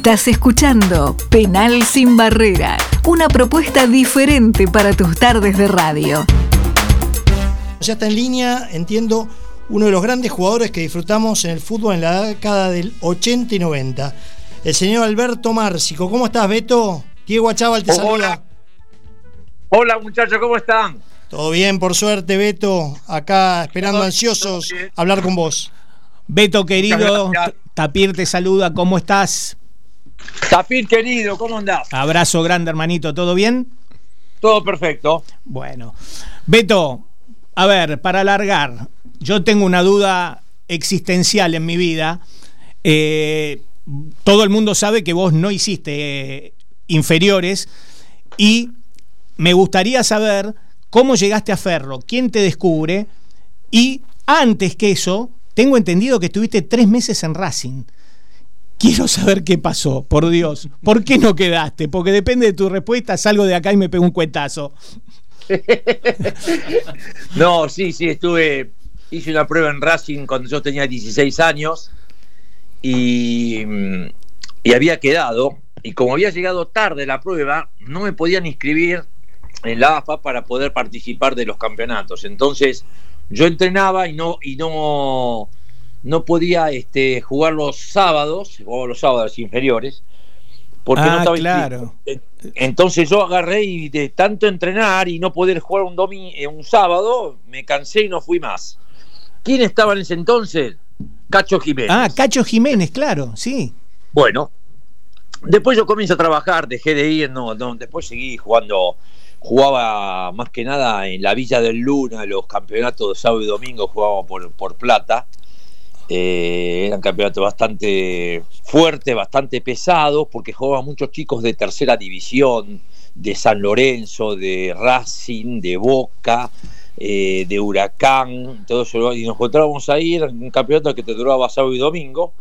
Estás escuchando Penal sin Barrera, una propuesta diferente para tus tardes de radio. Ya está en línea, entiendo, uno de los grandes jugadores que disfrutamos en el fútbol en la década del 80 y 90. El señor Alberto Márcico. ¿Cómo estás, Beto? Diego Achával te saluda. Hola. Hola muchachos, ¿cómo están? Todo bien, por suerte, Beto. Acá esperando ansiosos hablar con vos. Beto querido. Tapir te saluda, ¿cómo estás? Tapir querido, ¿cómo andás? Abrazo grande, hermanito, ¿todo bien? Todo perfecto. Bueno, Beto, a ver, para alargar, yo tengo una duda existencial en mi vida. Eh, todo el mundo sabe que vos no hiciste eh, inferiores y me gustaría saber cómo llegaste a Ferro, quién te descubre y antes que eso, tengo entendido que estuviste tres meses en Racing. Quiero saber qué pasó, por Dios. ¿Por qué no quedaste? Porque depende de tu respuesta, salgo de acá y me pego un cuetazo. No, sí, sí, estuve. Hice una prueba en Racing cuando yo tenía 16 años y, mm, y había quedado. Y como había llegado tarde la prueba, no me podían inscribir en la AFA para poder participar de los campeonatos. Entonces, yo entrenaba y no, y no, no podía este, jugar los sábados, jugaba los sábados inferiores, porque no Ah, estaba claro. inscrito. Entonces yo agarré y de tanto entrenar y no poder jugar un domi eh, un sábado, me cansé y no fui más. ¿Quién estaba en ese entonces? Cacho Jiménez. Ah, Cacho Jiménez, claro, sí. Bueno, después yo comienzo a trabajar, dejé de ir, no, no, después seguí jugando, jugaba más que nada en la Villa del Luna, los campeonatos de sábado y domingo jugaba por, por plata. Eh, eran campeonatos bastante fuertes, bastante pesados, porque jugaban muchos chicos de tercera división, de San Lorenzo, de Racing, de Boca, eh, de Huracán, todo eso, y nos encontrábamos ahí, era un campeonato que te duraba sábado y domingo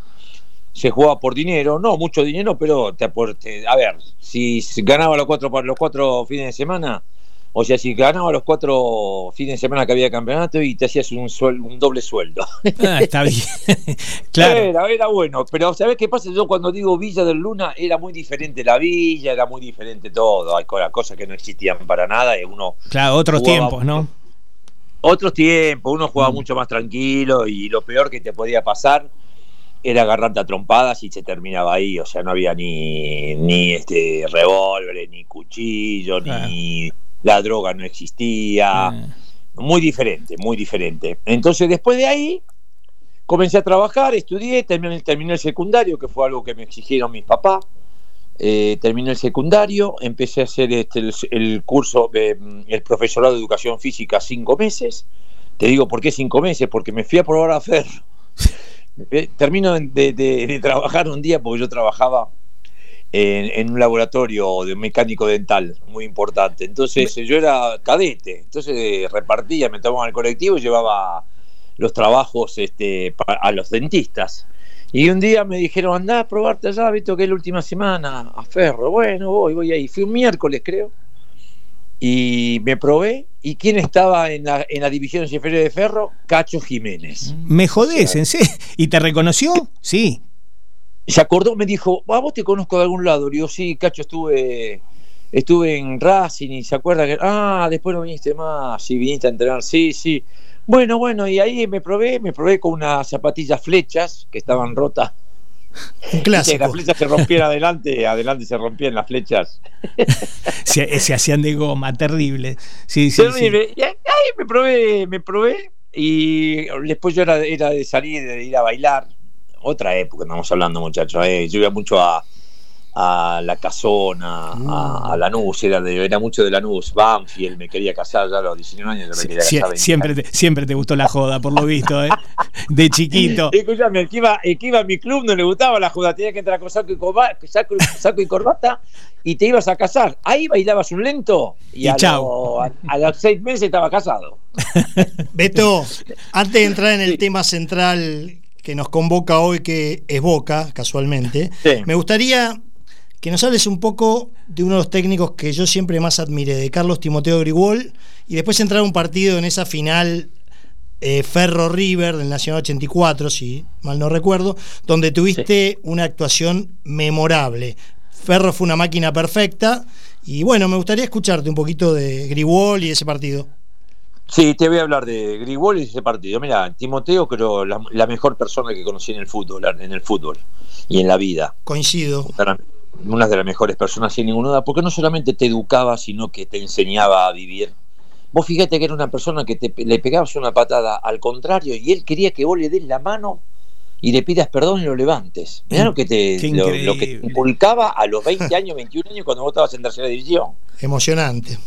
se jugaba por dinero, no mucho dinero, pero te aporte. A ver, si ganaba los cuatro los cuatro fines de semana, o sea, si ganaba los cuatro fines de semana que había campeonato y te hacías un suel- un doble sueldo. Ah, está bien. claro. Era, era bueno, pero ¿sabés qué pasa? Yo cuando digo Villa del Luna era muy diferente la villa, era muy diferente todo, hay co- cosas que no existían para nada y uno Claro, otros Jugaba tiempos, ¿no? otros tiempos, uno Mm. jugaba mucho más tranquilo y lo peor que te podía pasar era agarrarte a trompadas y se terminaba ahí, o sea, no había ni, ni este revólver, ni cuchillo, ni la droga no existía, Ah, muy diferente, muy diferente. Entonces después de ahí comencé a trabajar, estudié, terminé, terminé el secundario, que fue algo que me exigieron mis papás. Eh, terminé el secundario, empecé a hacer este, el, el curso, de, mm, el profesorado de educación física cinco meses. Te digo por qué cinco meses, porque me fui a probar a Ferro. Eh, Termino de, de- de trabajar un día, porque yo trabajaba en, en un laboratorio de mecánico dental muy importante. Entonces yo era cadete, entonces eh, repartía, me tomaba el colectivo y llevaba los trabajos este, a los dentistas. Y un día me dijeron, andá a probarte allá, visto que es la última semana a Ferro. Bueno, voy, voy ahí. Fui un miércoles, creo. Y me probé. ¿Y quién estaba en la, en la división inferior de Ferro? Cacho Jiménez. Me jodés, ¿en serio? ¿Y te reconoció? Sí. Se acordó, me dijo, ¿a vos te conozco de algún lado? Le digo, sí, Cacho, estuve, estuve en Racing y se acuerda que, ah, después no viniste más, sí, viniste a entrenar, sí, sí. Bueno, bueno, y ahí me probé, me probé con unas zapatillas flechas que estaban rotas. Un Que clásico. las flechas se rompían adelante, adelante se rompían las flechas. Se, se hacían de goma, terrible. Sí, sí, sí. Y ahí me probé, me probé. Y después yo era, era de salir, de ir a bailar. Otra época, estamos hablando, muchachos. eh. Yo iba mucho a, a la casona, a, a Lanús, era, de, era mucho de Lanús. Banfield, me quería casar ya a los 19 años. yo me quería Sie- casar. siempre, te, siempre te gustó la joda, por lo visto, ¿eh? De chiquito. Escúchame, el que, iba, el que iba a mi club no le gustaba la joda, tenía que entrar con saco y, corba- saco, saco y corbata y te ibas a casar. Ahí bailabas un lento y, Y a, chau. lo- a- a los seis meses estaba casado. Beto, antes de entrar en el tema central que nos convoca hoy, que es Boca, casualmente, Sí. me gustaría que nos hables un poco de uno de los técnicos que yo siempre más admiré, de Carlos Timoteo Grigol, y después entrar a un partido en esa final eh, Ferro River del Nacional 84, si mal no recuerdo, donde tuviste una actuación memorable. Ferro fue una máquina perfecta y bueno, me gustaría escucharte un poquito de Gribol y ese partido. Sí, te voy a hablar de Gribol y ese partido. Mira, Timoteo creo la, la mejor persona que conocí en el fútbol, en el fútbol y en la vida. Coincido. Una de las mejores personas sin ninguna duda, porque no solamente te educaba, sino que te enseñaba a vivir Vos fíjate que era una persona que te, le pegabas una patada al contrario y él quería que vos le des la mano y le pidas perdón y lo levantes. Mirá lo que te, lo, que te inculcaba a los 20 años, 21 años cuando vos estabas en tercera división. Emocionante.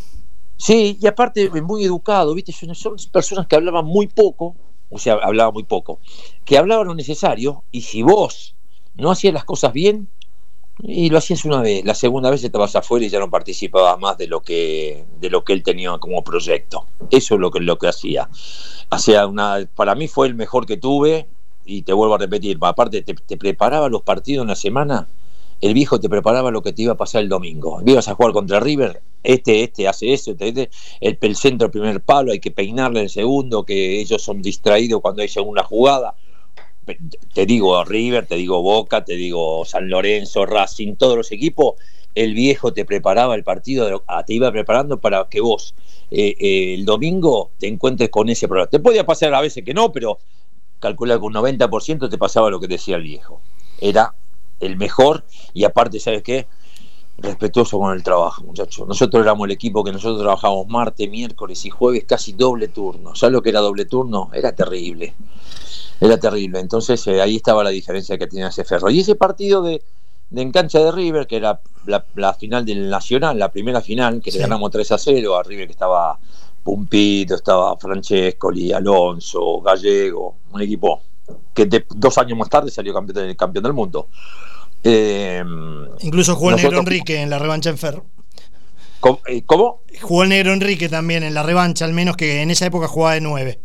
Sí, y aparte muy educado, ¿viste? Son, personas que hablaban muy poco, o sea, hablaban muy poco, que hablaban lo necesario y si vos no hacías las cosas bien, y lo hacías una vez, la segunda vez estabas afuera y ya no participabas más de lo que, de lo que él tenía como proyecto. Eso es lo que, lo que hacía. O una, para mí fue el mejor que tuve, y te vuelvo a repetir, aparte te, preparaba los partidos en la semana, el viejo te preparaba lo que te iba a pasar el domingo. Ibas a jugar contra River, este, este hace eso, este, este, el, centro, el primer palo, hay que peinarle el segundo, que ellos son distraídos cuando hay segunda jugada te digo River, te digo Boca, te digo San Lorenzo, Racing, todos los equipos, el viejo te preparaba el partido, ah, te iba preparando para que vos eh, eh, el domingo te encuentres con ese problema. Te podía pasar a veces que no, pero calcula que un 90% te pasaba lo que decía el viejo. Era el mejor y aparte, ¿sabes qué? Respetuoso con el trabajo, muchachos. Nosotros éramos el equipo que nosotros trabajábamos martes, miércoles y jueves, casi doble turno. ¿Sabes lo que era doble turno? Era terrible era terrible. Entonces eh, ahí estaba la diferencia que tenía ese ferro. Y ese partido de, de engancha de River, que era la, final del Nacional, la primera final, que le ganamos 3 a 0 a River que estaba Pumpito, estaba Francescoli, Alonso, Gallego, un equipo que dos años más tarde salió campeón, campeón del mundo. Eh, Incluso jugó el Negro Enrique en la revancha en Ferro. Eh, ¿Cómo? Jugó el Negro Enrique también en la revancha, al menos que en esa época jugaba de 9.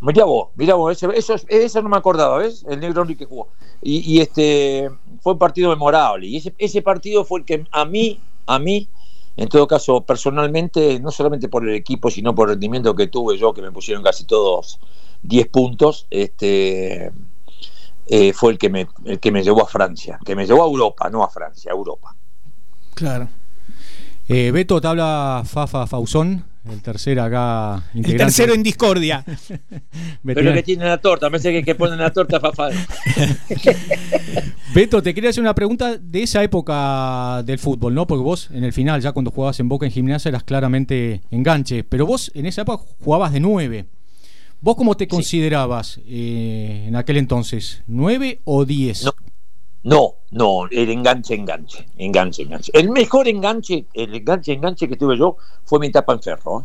Mirá vos, mirá vos, eso, eso, no me acordaba, ¿ves? El negro Enrique jugó. Y, este fue un partido memorable. Y ese, ese partido fue el que a mí, a mí, en todo caso, personalmente, no solamente por el equipo, sino por el rendimiento que tuve yo, que me pusieron casi todos 10 puntos, este eh, fue el que me, el que me llevó a Francia, que me llevó a Europa, no a Francia, a Europa. Claro. Eh, Beto, te habla Fafa Fausón, el tercero acá. El tercero en discordia. Pero que tiene la torta, me sé que, que ponen la torta Fafa. Beto, te quería hacer una pregunta de esa época del fútbol, ¿no? Porque vos en el final, ya cuando jugabas en Boca en gimnasia, eras claramente enganche, pero vos en esa época jugabas de nueve. ¿Vos cómo te considerabas eh, en aquel entonces? ¿Nueve o diez? No, no, el enganche, enganche, enganche, enganche. El mejor enganche, el enganche, enganche que tuve yo fue mi etapa en ferro. ¿eh?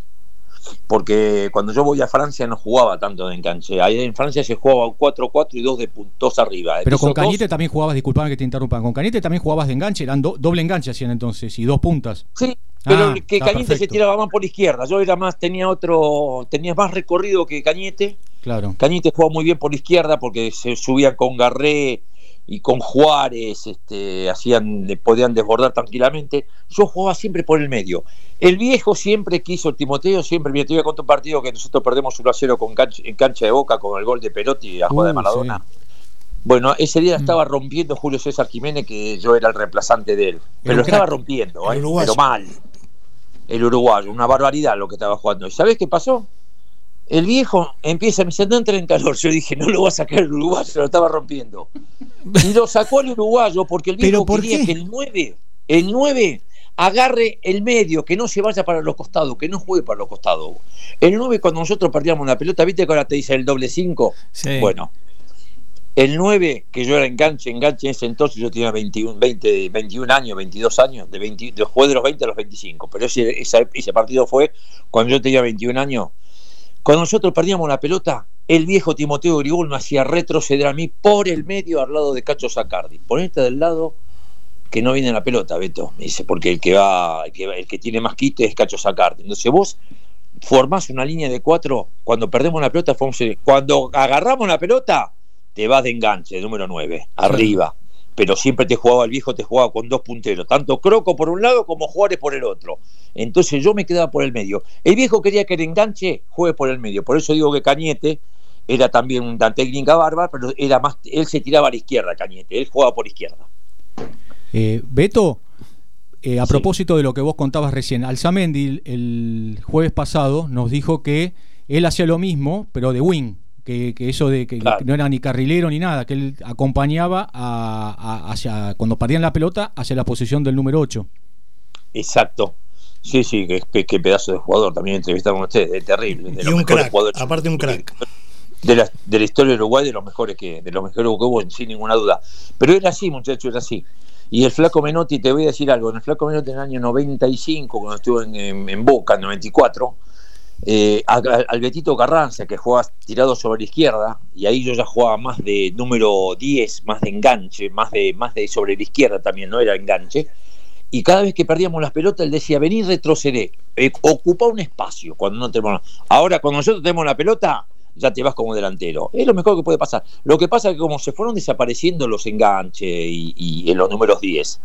Porque cuando yo voy a Francia no jugaba tanto de enganche. Ahí en Francia se jugaba 4-4 y dos de puntos arriba. Pero con Cañete también jugabas, disculpame que te interrumpa, con Cañete también jugabas de enganche, eran doble enganche hacían entonces y dos puntas. Sí, pero ah, que Cañete se tiraba más por izquierda. Yo era más, tenía otro, tenía más recorrido que Cañete. Claro. Cañete jugaba muy bien por izquierda porque se subía con Garré y con Juárez este, hacían, podían desbordar tranquilamente. Yo jugaba siempre por el medio. El viejo siempre quiso, el Timoteo siempre, mira, te voy a contar un partido que nosotros perdemos 1 a 0 con en cancha de Boca con el gol de Perotti a jugada de Maradona. Bueno, ese día mm. estaba rompiendo Julio César Jiménez, que yo era el reemplazante de él. Pero lo estaba rompiendo, ¿eh? pero mal. El uruguayo, una barbaridad lo que estaba jugando. ¿Y sabes qué pasó? El viejo empieza, me dice, no entra en calor. Yo dije, no lo va a sacar el uruguayo, se lo estaba rompiendo. Y lo sacó el uruguayo porque el viejo quería que el 9, el 9 agarre el medio, que no se vaya para los costados, que no juegue para los costados. El 9 cuando nosotros perdíamos la pelota, ¿viste que ahora te dice el doble 5? Bueno, el 9, que yo era enganche, enganche en ese entonces, yo tenía 21, 20, 21 años, 22 años, de, 20, de de los 20 a los 25, pero ese, ese partido fue cuando yo tenía 21 años cuando nosotros perdíamos la pelota, el viejo Timoteo Gribol me hacía retroceder a mí por el medio al lado de Cacho Zacardi. Ponete del lado que no viene la pelota, Beto. Me dice, porque el que va, el que, tiene más quite es Cacho Zacardi. Entonces vos formás una línea de cuatro, cuando perdemos la pelota, cuando agarramos la pelota, te vas de enganche, número nueve, arriba pero siempre te jugaba el viejo, te jugaba con dos punteros, tanto Croco por un lado como Juárez por el otro. Entonces yo me quedaba por el medio. El viejo quería que el enganche juegue por el medio, por eso digo que Cañete era también una técnica bárbara, pero era más, él se tiraba a la izquierda, Cañete, él jugaba por izquierda. Eh, Beto, eh, a propósito de lo que vos contabas recién, Alzamendi el jueves pasado nos dijo que él hacía lo mismo, pero de wing, que, eso de que no era ni carrilero ni nada, que él acompañaba a, hacia, cuando partían la pelota hacia la posición del número 8. Exacto. Sí, sí, qué, pedazo de jugador también entrevistaron ustedes, es terrible. y un crack, aparte un crack. De la, de la historia de Uruguay, de los mejores que, de los mejores que hubo, sin ninguna duda. Pero era así, muchachos, era así. Y el Flaco Menotti, te voy a decir algo, en el Flaco Menotti en el año 95, cuando estuve en, en, Boca, en 94, eh, al, Betito Carranza, que jugaba tirado sobre la izquierda, y ahí yo ya jugaba más de número 10, más de enganche, más de, más de sobre la izquierda también, no era enganche, y cada vez que perdíamos las pelotas, él decía, vení, retroceder, eh, ocupa un espacio cuando no tenemos... Ahora, cuando nosotros tenemos la pelota, ya te vas como delantero. Es lo mejor que puede pasar. Lo que pasa es que como se fueron desapareciendo los enganches y, en los números 10,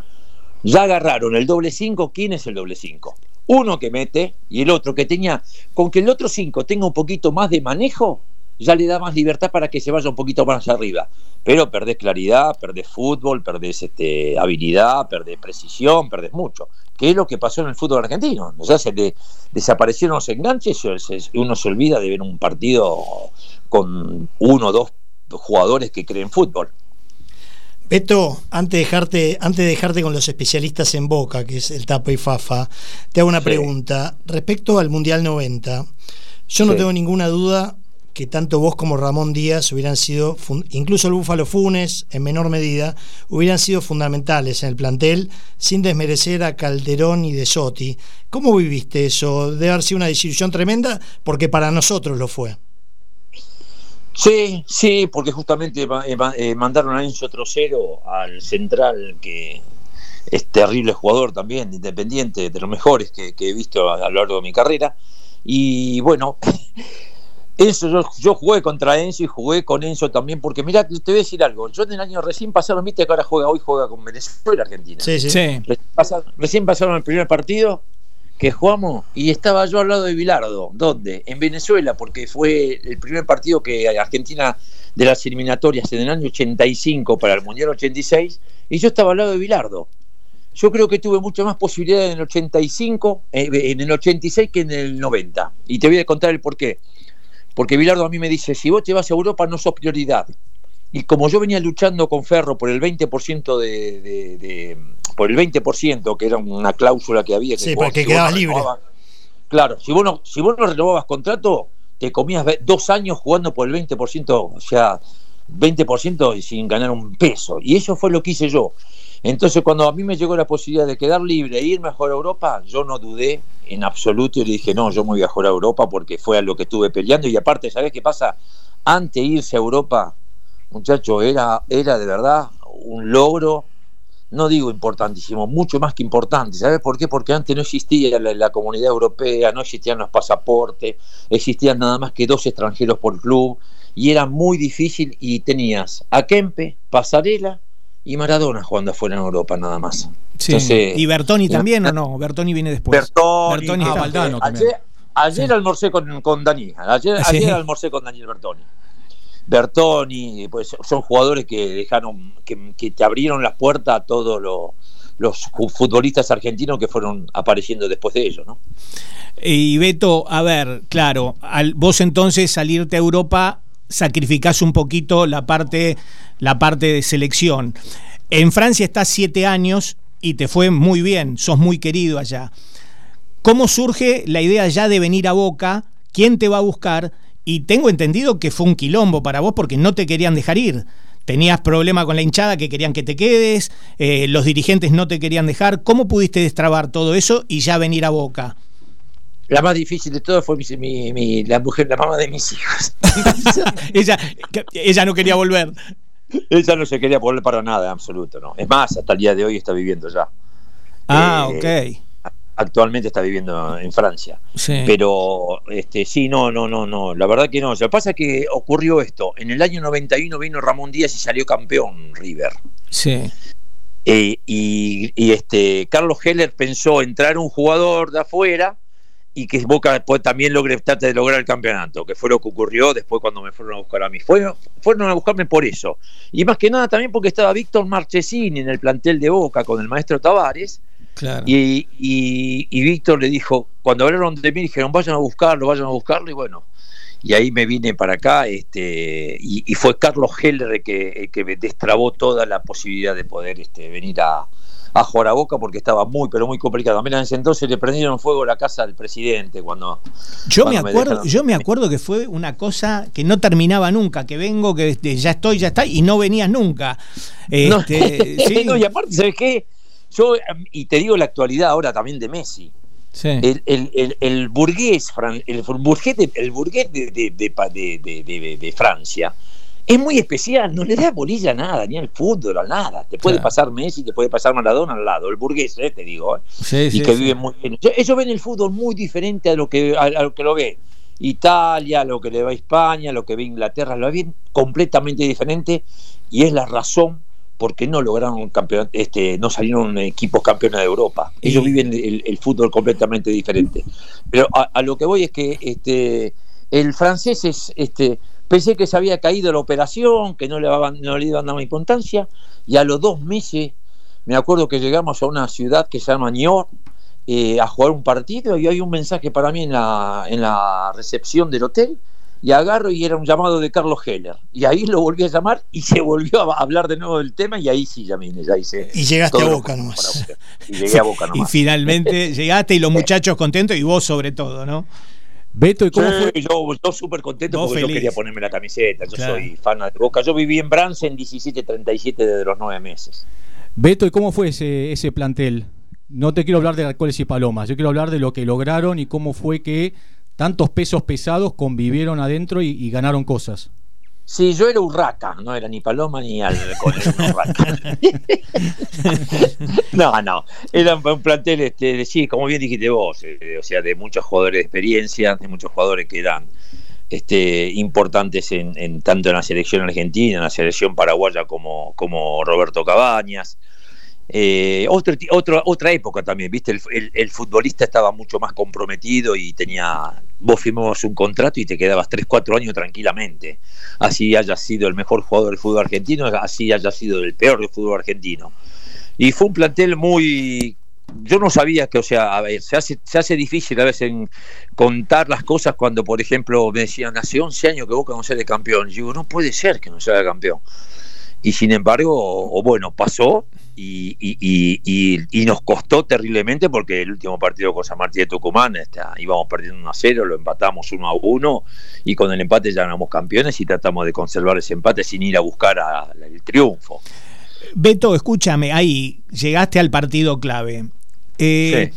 ya agarraron el doble 5. ¿Quién es el doble 5? Uno que mete y el otro que tenía, con que el otro 5 tenga un poquito más de manejo, ya le da más libertad para que se vaya un poquito más arriba. Pero perdés claridad, perdés fútbol, perdés este, habilidad, perdés precisión, perdés mucho. ¿Qué es lo que pasó en el fútbol argentino? O sea, se desaparecieron los enganches y uno se olvida de ver un partido con uno o dos jugadores que creen fútbol. Beto, antes de, dejarte, antes de dejarte con los especialistas en Boca, que es el Tapo y Fafa, te hago una pregunta. Respecto al Mundial 90, yo no tengo ninguna duda que tanto vos como Ramón Díaz hubieran sido, incluso el Búfalo Funes en menor medida, hubieran sido fundamentales en el plantel, sin desmerecer a Calderón y de Sotti. ¿Cómo viviste eso? Debe haber sido una desilusión tremenda, porque para nosotros lo fue. Sí, sí, porque justamente eh, eh, mandaron a Enzo Trocero al central, que es terrible jugador también, independiente, de los mejores que, que he visto a lo largo de mi carrera. Y bueno, Enzo, yo, jugué contra Enzo y jugué con Enzo también, porque mira, te voy a decir algo. Yo en el año recién pasaron, viste que ahora juega, hoy juega con Venezuela, Argentina. Sí, sí. Recién, pasaron, el primer partido que jugamos y estaba yo al lado de Bilardo. ¿Dónde? En Venezuela, porque fue el primer partido que Argentina de las eliminatorias en el año 85 para el Mundial 86 y yo estaba al lado de Bilardo. Yo creo que tuve mucho más posibilidad en el 85, eh, en el 86 que en el 90. Y te voy a contar el por qué. Porque Bilardo a mí me dice, si vos te vas a Europa no sos prioridad. Y como yo venía luchando con Ferro por el 20% de, por el 20%, que era una cláusula que había que Sí, porque quedabas libre. claro, si vos no si vos no renovabas contrato, te comías dos años jugando por el 20%, o sea, 20% sin ganar un peso. Y eso fue lo que hice yo. Entonces, cuando a mí me llegó la posibilidad de quedar libre e irme a jugar a Europa, yo no dudé en absoluto y le dije, no, yo me voy a jugar a Europa porque fue a lo que estuve peleando. Y aparte, ¿sabes qué pasa? Antes irse a Europa, muchacho, era, era de verdad un logro, no digo importantísimo, mucho más que importante. ¿Sabes por qué? Porque antes no existía la comunidad europea, no existían los pasaportes, existían nada más que dos extranjeros por club y era muy difícil y tenías a Kempe, Pasarela, y Maradona jugando afuera en Europa nada más. ¿Y Bertoni también o no? Bertoni viene después. Bertoni, ayer, ayer almorcé con, con Dani, ayer, ayer almorcé con Daniel Bertoni. Bertoni, pues son jugadores que dejaron, que, te abrieron las puertas a todos los futbolistas argentinos que fueron apareciendo después de ellos, ¿no? Y Beto, a ver, claro, al, vos entonces salirte a Europa sacrificás un poquito la parte, la parte de selección. En Francia estás siete años y te fue muy bien, sos muy querido allá. ¿Cómo surge la idea ya de venir a Boca? ¿Quién te va a buscar? Y tengo entendido que fue un quilombo para vos porque no te querían dejar ir. Tenías problema con la hinchada que querían que te quedes, eh, los dirigentes no te querían dejar. ¿Cómo pudiste destrabar todo eso y ya venir a Boca? La más difícil de todo fue mi, la mujer, la mamá de mis hijos. ella, ella no quería volver. Ella no se quería volver para nada, en absoluto, ¿no? Es más, hasta el día de hoy está viviendo ya. Ah, eh, ok. Actualmente está viviendo en Francia. Sí. Pero este, sí, no, no, no, no. La verdad que no. Lo que pasa es que ocurrió esto. En el año 91 vino Ramón Díaz y salió campeón River. Sí. Eh, y, y, este Carlos Heller pensó entrar un jugador de afuera y que Boca después también logre trate de lograr el campeonato, que fue lo que ocurrió después cuando me fueron a buscar a mí. Fueron, fueron a buscarme por eso. Y más que nada también porque estaba Víctor Marchesini en el plantel de Boca con el maestro Tavares. Y, y, Víctor le dijo, cuando hablaron de mí, dijeron, vayan a buscarlo, vayan a buscarlo, y bueno, y ahí me vine para acá, este, y, fue Carlos Heller el que, que me destrabó toda la posibilidad de poder este, venir a, a jugar a Boca porque estaba muy, pero muy complicado. Mira, en ese entonces le prendieron fuego la casa del presidente cuando... Yo me acuerdo, yo me acuerdo que fue una cosa que no terminaba nunca, que vengo, que este, ya estoy, ya está, y no venías nunca. Este, y aparte, ¿sabes qué? Yo, y te digo la actualidad ahora también de Messi. El, el, el, burgués, el burgués, de, el burgués de, de, de Francia es muy especial, no le da bolilla a nada, ni al fútbol, a nada. Te puede pasar Messi, te puede pasar Maradona al lado, el burgués, eh, te digo, eh. y que vive muy bien. Ellos ven el fútbol muy diferente a lo que, a, lo, que lo ve Italia, a lo que le va a España, a lo que ve Inglaterra, lo ven completamente diferente y es la razón por qué no lograron campeón, este, no salieron equipos campeones de Europa. Ellos viven el, fútbol completamente diferente. Pero a, a, lo que voy es que este, el francés es este Pensé que se había caído la operación, que no le, no le iban a dar importancia, y a los dos meses me acuerdo que llegamos a una ciudad que se llama Niort eh, a jugar un partido y hay un mensaje para mí en la, en la recepción del hotel y agarro y era un llamado de Carlos Heller. Y ahí lo volví a llamar y se volvió a hablar de nuevo del tema y ahí sí ya ya hice. Y llegaste a Boca nomás. Y llegué a Boca nomás. Y finalmente llegaste y los muchachos contentos y vos sobre todo, ¿no? Beto, ¿y cómo fue? Yo, súper contento porque yo quería ponerme la camiseta. Yo soy fan de Boca. Yo viví en Brance en 17-37 desde los nueve meses. Beto, ¿y cómo fue ese, ese plantel? No te quiero hablar de alcoholes y palomas, yo quiero hablar de lo que lograron y cómo fue que tantos pesos pesados convivieron adentro y ganaron cosas. Sí, yo era urraca, no era ni paloma ni alcohol, no, no, era un plantel, este, sí, como bien dijiste vos, eh, o sea, de muchos jugadores de experiencia, de muchos jugadores que eran este, importantes en, tanto en la selección argentina, en la selección paraguaya como, como Roberto Cabañas. Eh, otra, otra época también, ¿viste? El, futbolista estaba mucho más comprometido y tenía. Vos firmabas un contrato y te quedabas 3, 4 años tranquilamente. Así haya sido el mejor jugador del fútbol argentino, así haya sido el peor del fútbol argentino. Y fue un plantel muy. Yo no sabía que, o sea, a ver, se hace, se hace difícil a veces en contar las cosas cuando, por ejemplo, me decían, hace 11 años que Boca no sale campeón. Y digo, no puede ser que no sea campeón. Y sin embargo, o bueno, pasó y, y, nos costó terriblemente porque el último partido con San Martín de Tucumán está, íbamos perdiendo 1 a 0, lo empatamos 1 a 1 y con el empate ya ganamos campeones y tratamos de conservar ese empate sin ir a buscar el triunfo. Beto, escúchame, ahí llegaste al partido clave. Eh,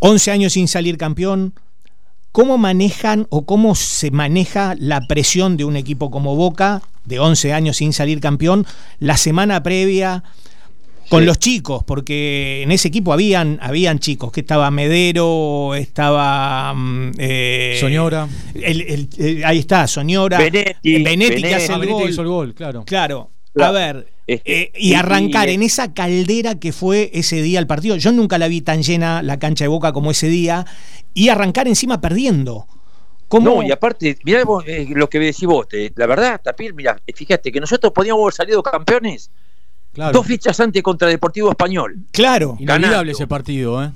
11 años sin salir campeón. ¿Cómo manejan o cómo se maneja la presión de un equipo como Boca, de 11 años sin salir campeón, la semana previa? con los chicos, porque en ese equipo habían, habían chicos, que estaba Medero, estaba... Mm, eh, Soñora. ahí está, Soñora. Benetti. Benetti, que hace el, gol. Hizo el gol. claro. Claro. A ver, eh, y arrancar en esa caldera que fue ese día el partido. Yo nunca la vi tan llena la cancha de Boca como ese día. Y arrancar encima perdiendo. ¿Cómo? No, y aparte, mirá eh, lo que decís vos, la verdad, Tapir, mira, fíjate que nosotros podíamos haber salido campeones Dos fichas antes contra Deportivo Español. Claro. Inolvidable ese partido, ¿eh?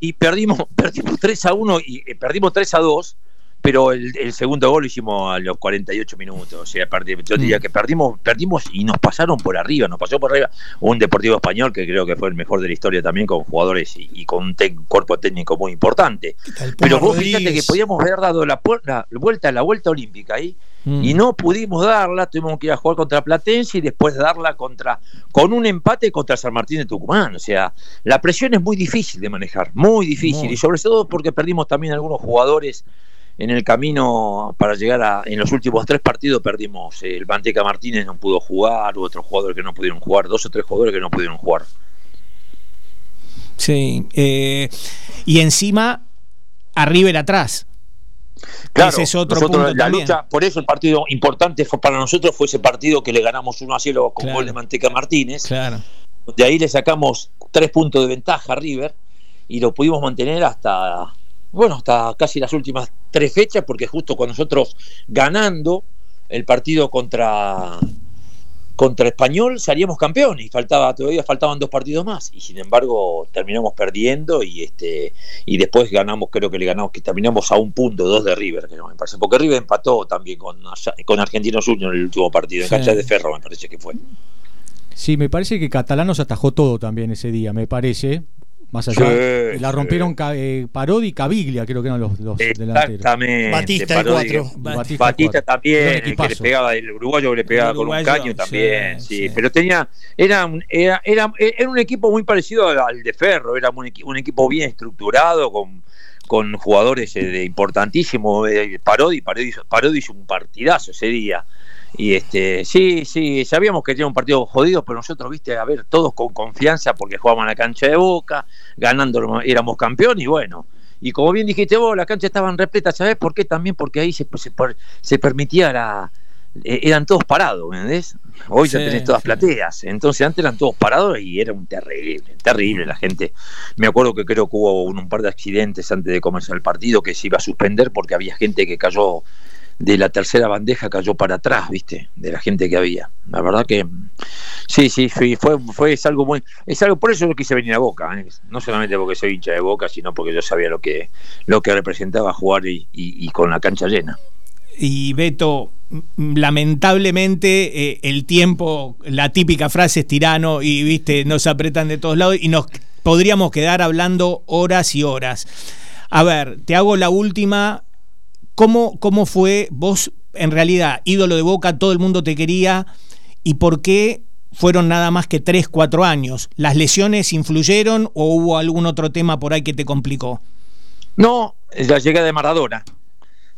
Y, perdimos, perdimos 3 a 1 y eh, perdimos 3 a 2 pero el, segundo gol lo hicimos a los 48 minutos. O sea, yo diría mm. que perdimos, perdimos y nos pasaron por arriba, nos pasó por arriba un Deportivo Español que creo que fue el mejor de la historia también, con jugadores y, con un cuerpo técnico muy importante. Pero vos fíjate que podíamos haber dado la, la, vuelta, la vuelta olímpica ahí. Y mm. no pudimos darla, tuvimos que ir a jugar contra Platense y después darla contra con un empate contra San Martín de Tucumán. O sea, la presión es muy difícil de manejar, muy difícil. Y sobre todo porque perdimos también algunos jugadores en el camino para llegar a. En los últimos tres partidos perdimos. El Manteca Martínez no pudo jugar, otros jugadores que no pudieron jugar, dos o tres jugadores que no pudieron jugar. Sí. Eh, y encima, a River atrás. Claro, ese es otro punto la lucha, por eso el partido importante fue para nosotros fue ese partido que le ganamos 1 a 0 con gol de Manteca Martínez. Claro. De ahí le sacamos tres puntos de ventaja a River y lo pudimos mantener hasta bueno, hasta casi las últimas tres fechas, porque justo cuando nosotros ganando el partido contra contra Español salíamos campeones y faltaba todavía faltaban dos partidos más y sin embargo terminamos perdiendo y este y después ganamos creo que le ganamos que terminamos a un punto dos de River que no me parece porque River empató también con con Argentinos Juniors en el último partido en cancha de Ferro me parece que fue Sí, me parece que Catalanos atajó todo también ese día, me parece. Más allá, la rompieron eh, Parodi y Caviglia, creo que eran los, los Exactamente. Batista el cuatro. Batista, también, que le pegaba, el uruguayo le pegaba con un caño también, sí, Pero tenía, era un, era, era, era, un equipo muy parecido al de Ferro, era un, un equipo bien estructurado, con, con jugadores eh, importantísimos. Eh, Parodi, Parodi, Parodi hizo un partidazo ese día. Y este, sí, sí, sabíamos que era un partido jodido, pero nosotros, viste, a ver, todos con confianza porque jugábamos en la cancha de boca, ganando éramos campeón y bueno. Y como bien dijiste vos, las canchas estaban repletas, ¿sabés por qué? También porque ahí se, se, permitía la. Eh, eran todos parados, ¿me entendés? Hoy ya tenés todas plateas. Entonces antes eran todos parados y era un terrible, terrible la gente. Me acuerdo que creo que hubo un, un par de accidentes antes de comenzar el partido que se iba a suspender porque había gente que cayó de la tercera bandeja cayó para atrás, ¿viste? De la gente que había. La verdad que sí, sí, fue, fue es algo muy es algo por eso yo quise venir a Boca, ¿eh? no solamente porque soy hincha de Boca, sino porque yo sabía lo que lo que representaba jugar y, con la cancha llena. Y Beto, lamentablemente eh, el tiempo, la típica frase es tirano y viste, nos apretan de todos lados y nos podríamos quedar hablando horas y horas. A ver, te hago la última ¿Cómo, ¿Cómo fue vos, en realidad, ídolo de Boca, todo el mundo te quería, y por qué fueron nada más que 3, 4 años? ¿Las lesiones influyeron o hubo algún otro tema por ahí que te complicó? No, la llegada de Maradona.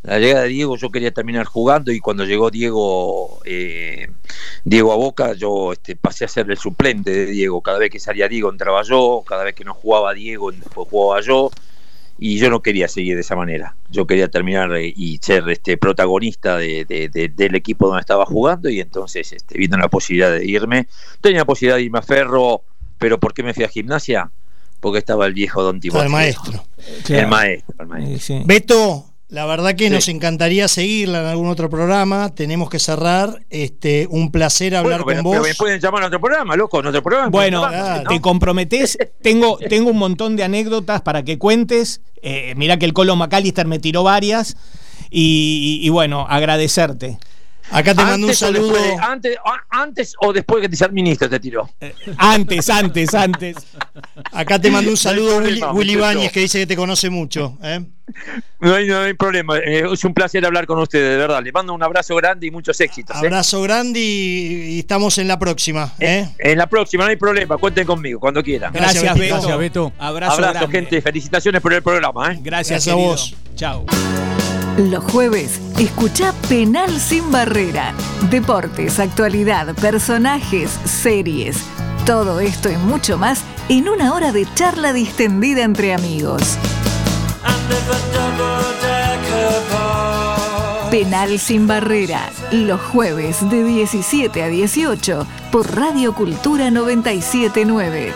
La llegada de Diego, yo quería terminar jugando y cuando llegó Diego, eh, Diego a Boca, yo este, pasé a ser el suplente de Diego. Cada vez que salía Diego entraba yo, cada vez que no jugaba Diego después jugaba yo y yo no quería seguir de esa manera. Yo quería terminar eh, y ser este protagonista de, del equipo donde estaba jugando y entonces este, viendo la posibilidad de irme, tenía la posibilidad de irme a Ferro, pero ¿por qué me fui a gimnasia? Porque estaba el viejo Don Timoteo. El maestro. El maestro. El maestro. Beto, la verdad que nos encantaría seguirla en algún otro programa. Tenemos que cerrar. Este, un placer hablar con vos. me pueden llamar a otro programa, loco, en otro programa. Bueno, te comprometés. tengo, tengo un montón de anécdotas para que cuentes. Eh, mira que el Colo McAllister me tiró varias. y bueno, agradecerte. Acá te mando un saludo. antes, antes, o después que te sea ministro te tiró. Eh, antes, antes, antes. Acá te mando un saludo Willy, Willy Báñez que dice que te conoce mucho. ¿eh? No, hay, no, hay, problema. Eh, es un placer hablar con ustedes, de verdad. Le mando un abrazo grande y muchos éxitos. Abrazo grande y, estamos en la próxima. En la próxima, no hay problema. Cuenten conmigo cuando quieran. Gracias, Beto. Gracias, Beto. Abrazo, abrazo gente. Felicitaciones por el programa. Gracias, Gracias a vos. Chao. Los jueves, escucha Penal sin Barrera. Deportes, actualidad, personajes, series. Todo esto y mucho más en una hora de charla distendida entre amigos. Penal sin Barrera, los jueves de 17 a 18 por Radio Cultura 979.